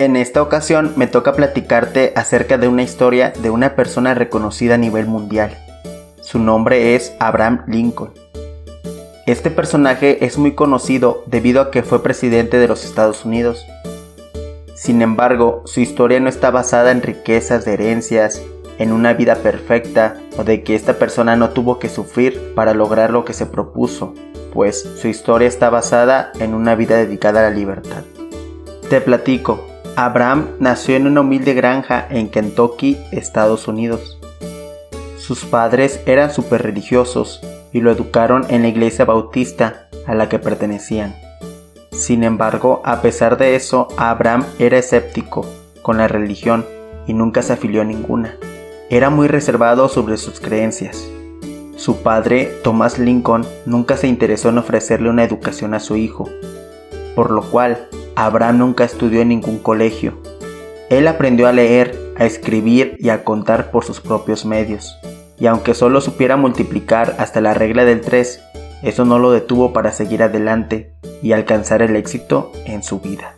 En esta ocasión me toca platicarte acerca de una historia de una persona reconocida a nivel mundial. Su nombre es Abraham Lincoln. Este personaje es muy conocido debido a que fue presidente de los Estados Unidos. Sin embargo, su historia no está basada en riquezas de herencias, en una vida perfecta o de que esta persona no tuvo que sufrir para lograr lo que se propuso, pues su historia está basada en una vida dedicada a la libertad. Te platico, Abraham nació en una humilde granja en Kentucky, Estados Unidos. Sus padres eran súper religiosos y lo educaron en la iglesia bautista a la que pertenecían. Sin embargo, a pesar de eso, Abraham era escéptico con la religión y nunca se afilió a ninguna. Era muy reservado sobre sus creencias. Su padre, Thomas Lincoln, nunca se interesó en ofrecerle una educación a su hijo, por lo cual Abraham nunca estudió en ningún colegio. Él aprendió a leer, a escribir y a contar por sus propios medios. Y aunque solo supiera multiplicar hasta la regla del 3, eso no lo detuvo para seguir adelante y alcanzar el éxito en su vida.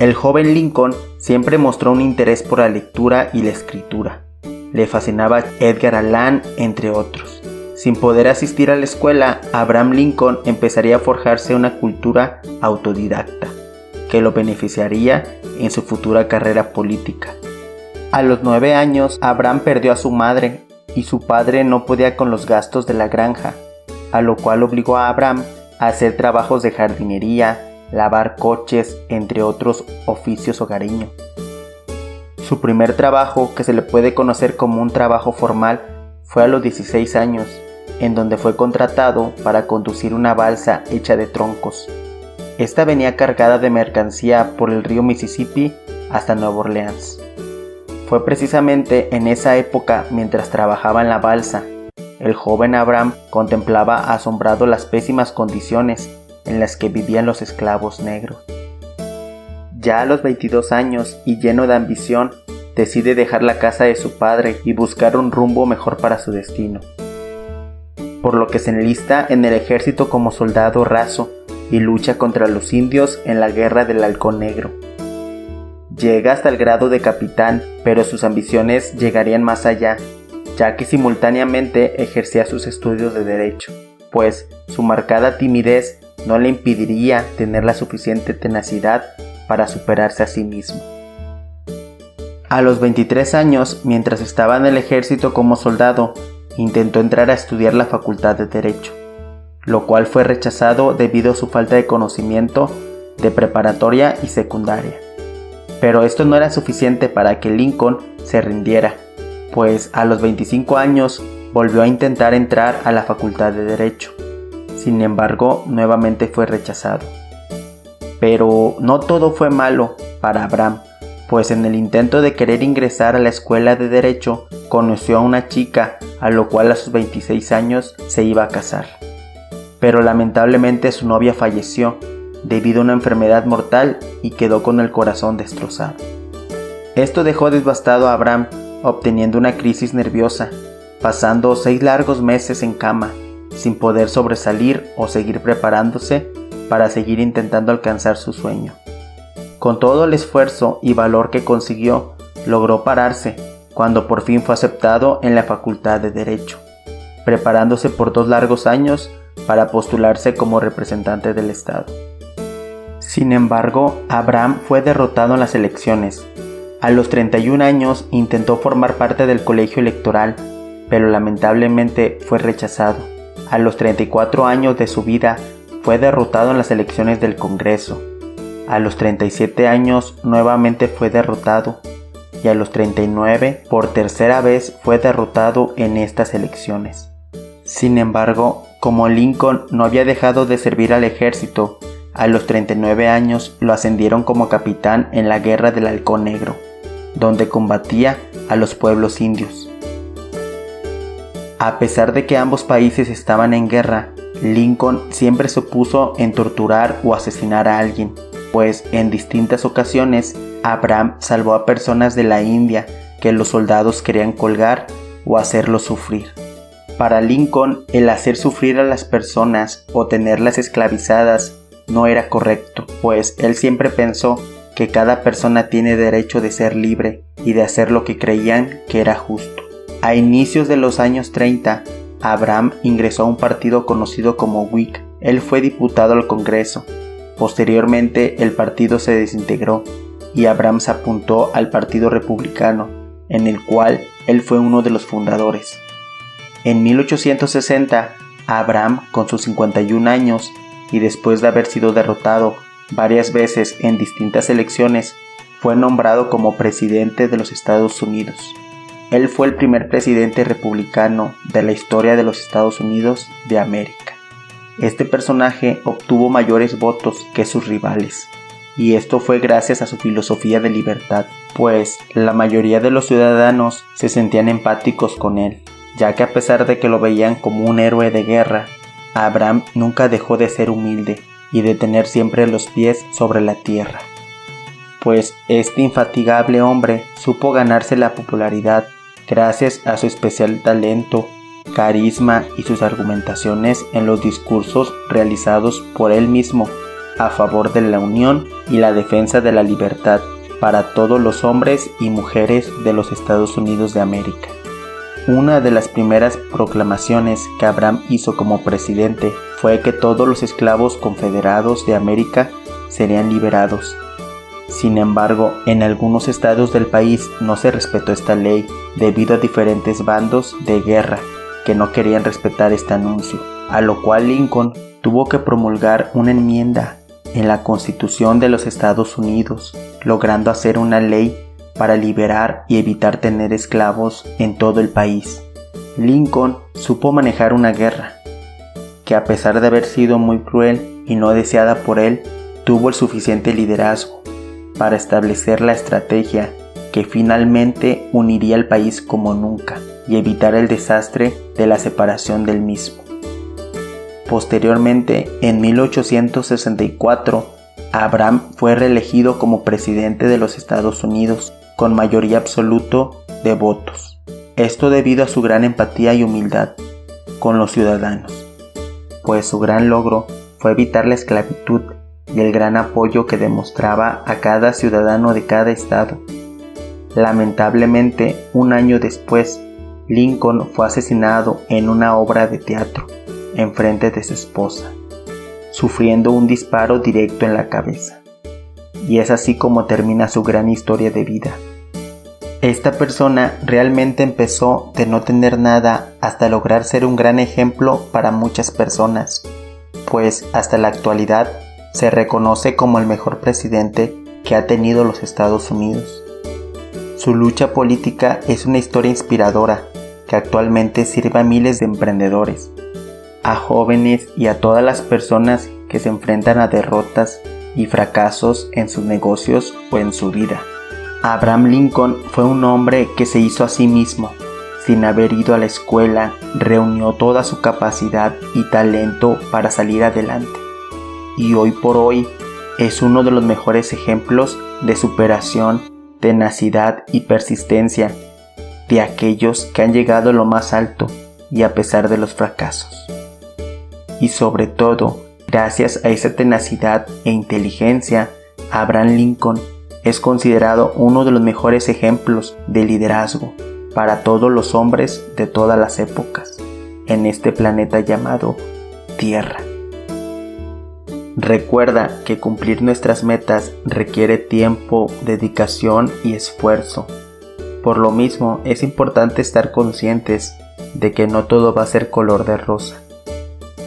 El joven Lincoln siempre mostró un interés por la lectura y la escritura. Le fascinaba Edgar Allan, entre otros. Sin poder asistir a la escuela, Abraham Lincoln empezaría a forjarse una cultura autodidacta, que lo beneficiaría en su futura carrera política. A los nueve años, Abraham perdió a su madre y su padre no podía con los gastos de la granja, a lo cual obligó a Abraham a hacer trabajos de jardinería, lavar coches, entre otros oficios hogareños. Su primer trabajo, que se le puede conocer como un trabajo formal, fue a los 16 años, en donde fue contratado para conducir una balsa hecha de troncos. Esta venía cargada de mercancía por el río Mississippi hasta Nueva Orleans. Fue precisamente en esa época, mientras trabajaba en la balsa, el joven Abraham contemplaba asombrado las pésimas condiciones en las que vivían los esclavos negros. Ya a los 22 años y lleno de ambición, decide dejar la casa de su padre y buscar un rumbo mejor para su destino por lo que se enlista en el ejército como soldado raso y lucha contra los indios en la guerra del Halcón Negro. Llega hasta el grado de capitán, pero sus ambiciones llegarían más allá, ya que simultáneamente ejercía sus estudios de derecho, pues su marcada timidez no le impediría tener la suficiente tenacidad para superarse a sí mismo. A los 23 años, mientras estaba en el ejército como soldado, intentó entrar a estudiar la Facultad de Derecho, lo cual fue rechazado debido a su falta de conocimiento de preparatoria y secundaria. Pero esto no era suficiente para que Lincoln se rindiera, pues a los 25 años volvió a intentar entrar a la Facultad de Derecho. Sin embargo, nuevamente fue rechazado. Pero no todo fue malo para Abraham, pues en el intento de querer ingresar a la escuela de Derecho conoció a una chica a lo cual a sus 26 años se iba a casar. Pero lamentablemente su novia falleció debido a una enfermedad mortal y quedó con el corazón destrozado. Esto dejó devastado a Abraham, obteniendo una crisis nerviosa, pasando seis largos meses en cama, sin poder sobresalir o seguir preparándose para seguir intentando alcanzar su sueño. Con todo el esfuerzo y valor que consiguió, logró pararse cuando por fin fue aceptado en la Facultad de Derecho, preparándose por dos largos años para postularse como representante del Estado. Sin embargo, Abraham fue derrotado en las elecciones. A los 31 años intentó formar parte del colegio electoral, pero lamentablemente fue rechazado. A los 34 años de su vida fue derrotado en las elecciones del Congreso. A los 37 años nuevamente fue derrotado y a los 39 por tercera vez fue derrotado en estas elecciones. Sin embargo, como Lincoln no había dejado de servir al ejército, a los 39 años lo ascendieron como capitán en la Guerra del Halcón Negro, donde combatía a los pueblos indios. A pesar de que ambos países estaban en guerra, Lincoln siempre se opuso en torturar o asesinar a alguien, pues en distintas ocasiones Abraham salvó a personas de la India que los soldados querían colgar o hacerlos sufrir. Para Lincoln, el hacer sufrir a las personas o tenerlas esclavizadas no era correcto, pues él siempre pensó que cada persona tiene derecho de ser libre y de hacer lo que creían que era justo. A inicios de los años 30, Abraham ingresó a un partido conocido como Whig. Él fue diputado al Congreso. Posteriormente el partido se desintegró y Abraham se apuntó al Partido Republicano, en el cual él fue uno de los fundadores. En 1860, Abraham, con sus 51 años, y después de haber sido derrotado varias veces en distintas elecciones, fue nombrado como presidente de los Estados Unidos. Él fue el primer presidente republicano de la historia de los Estados Unidos de América. Este personaje obtuvo mayores votos que sus rivales, y esto fue gracias a su filosofía de libertad, pues la mayoría de los ciudadanos se sentían empáticos con él, ya que a pesar de que lo veían como un héroe de guerra, Abraham nunca dejó de ser humilde y de tener siempre los pies sobre la tierra, pues este infatigable hombre supo ganarse la popularidad gracias a su especial talento, carisma y sus argumentaciones en los discursos realizados por él mismo a favor de la unión y la defensa de la libertad para todos los hombres y mujeres de los Estados Unidos de América. Una de las primeras proclamaciones que Abraham hizo como presidente fue que todos los esclavos confederados de América serían liberados. Sin embargo, en algunos estados del país no se respetó esta ley debido a diferentes bandos de guerra que no querían respetar este anuncio, a lo cual Lincoln tuvo que promulgar una enmienda en la Constitución de los Estados Unidos, logrando hacer una ley para liberar y evitar tener esclavos en todo el país. Lincoln supo manejar una guerra, que a pesar de haber sido muy cruel y no deseada por él, tuvo el suficiente liderazgo para establecer la estrategia que finalmente uniría al país como nunca y evitar el desastre de la separación del mismo. Posteriormente, en 1864, Abraham fue reelegido como presidente de los Estados Unidos con mayoría absoluto de votos. Esto debido a su gran empatía y humildad con los ciudadanos, pues su gran logro fue evitar la esclavitud y el gran apoyo que demostraba a cada ciudadano de cada estado. Lamentablemente, un año después, Lincoln fue asesinado en una obra de teatro en frente de su esposa, sufriendo un disparo directo en la cabeza y es así como termina su gran historia de vida. Esta persona realmente empezó de no tener nada hasta lograr ser un gran ejemplo para muchas personas, pues hasta la actualidad se reconoce como el mejor presidente que ha tenido los Estados Unidos. Su lucha política es una historia inspiradora que actualmente sirve a miles de emprendedores, a jóvenes y a todas las personas que se enfrentan a derrotas y fracasos en sus negocios o en su vida. Abraham Lincoln fue un hombre que se hizo a sí mismo. Sin haber ido a la escuela, reunió toda su capacidad y talento para salir adelante. Y hoy por hoy es uno de los mejores ejemplos de superación, tenacidad y persistencia de aquellos que han llegado a lo más alto y a pesar de los fracasos. Y sobre todo, Gracias a esa tenacidad e inteligencia, Abraham Lincoln es considerado uno de los mejores ejemplos de liderazgo para todos los hombres de todas las épocas en este planeta llamado Tierra. Recuerda que cumplir nuestras metas requiere tiempo, dedicación y esfuerzo. Por lo mismo es importante estar conscientes de que no todo va a ser color de rosa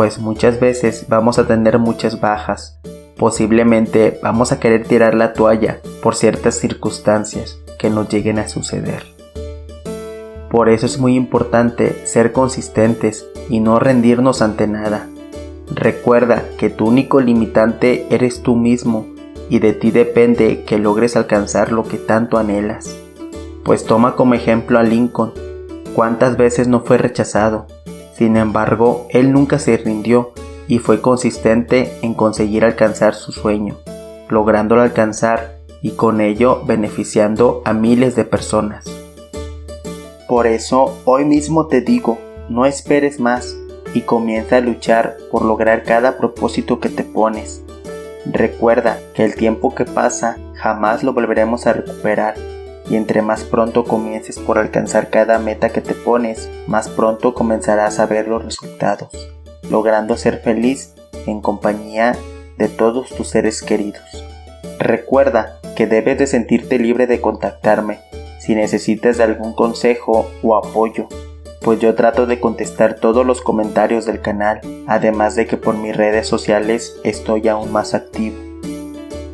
pues muchas veces vamos a tener muchas bajas. Posiblemente vamos a querer tirar la toalla por ciertas circunstancias que nos lleguen a suceder. Por eso es muy importante ser consistentes y no rendirnos ante nada. Recuerda que tu único limitante eres tú mismo y de ti depende que logres alcanzar lo que tanto anhelas. Pues toma como ejemplo a Lincoln. ¿Cuántas veces no fue rechazado? Sin embargo, él nunca se rindió y fue consistente en conseguir alcanzar su sueño, lográndolo alcanzar y con ello beneficiando a miles de personas. Por eso, hoy mismo te digo, no esperes más y comienza a luchar por lograr cada propósito que te pones. Recuerda que el tiempo que pasa jamás lo volveremos a recuperar y entre más pronto comiences por alcanzar cada meta que te pones, más pronto comenzarás a ver los resultados, logrando ser feliz en compañía de todos tus seres queridos. Recuerda que debes de sentirte libre de contactarme si necesitas de algún consejo o apoyo, pues yo trato de contestar todos los comentarios del canal, además de que por mis redes sociales estoy aún más activo.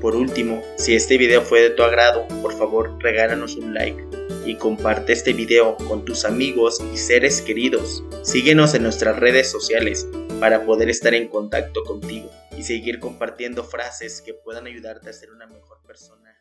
Por último, si este video fue de tu agrado, por favor regálanos un like y comparte este video con tus amigos y seres queridos. Síguenos en nuestras redes sociales para poder estar en contacto contigo y seguir compartiendo frases que puedan ayudarte a ser una mejor persona.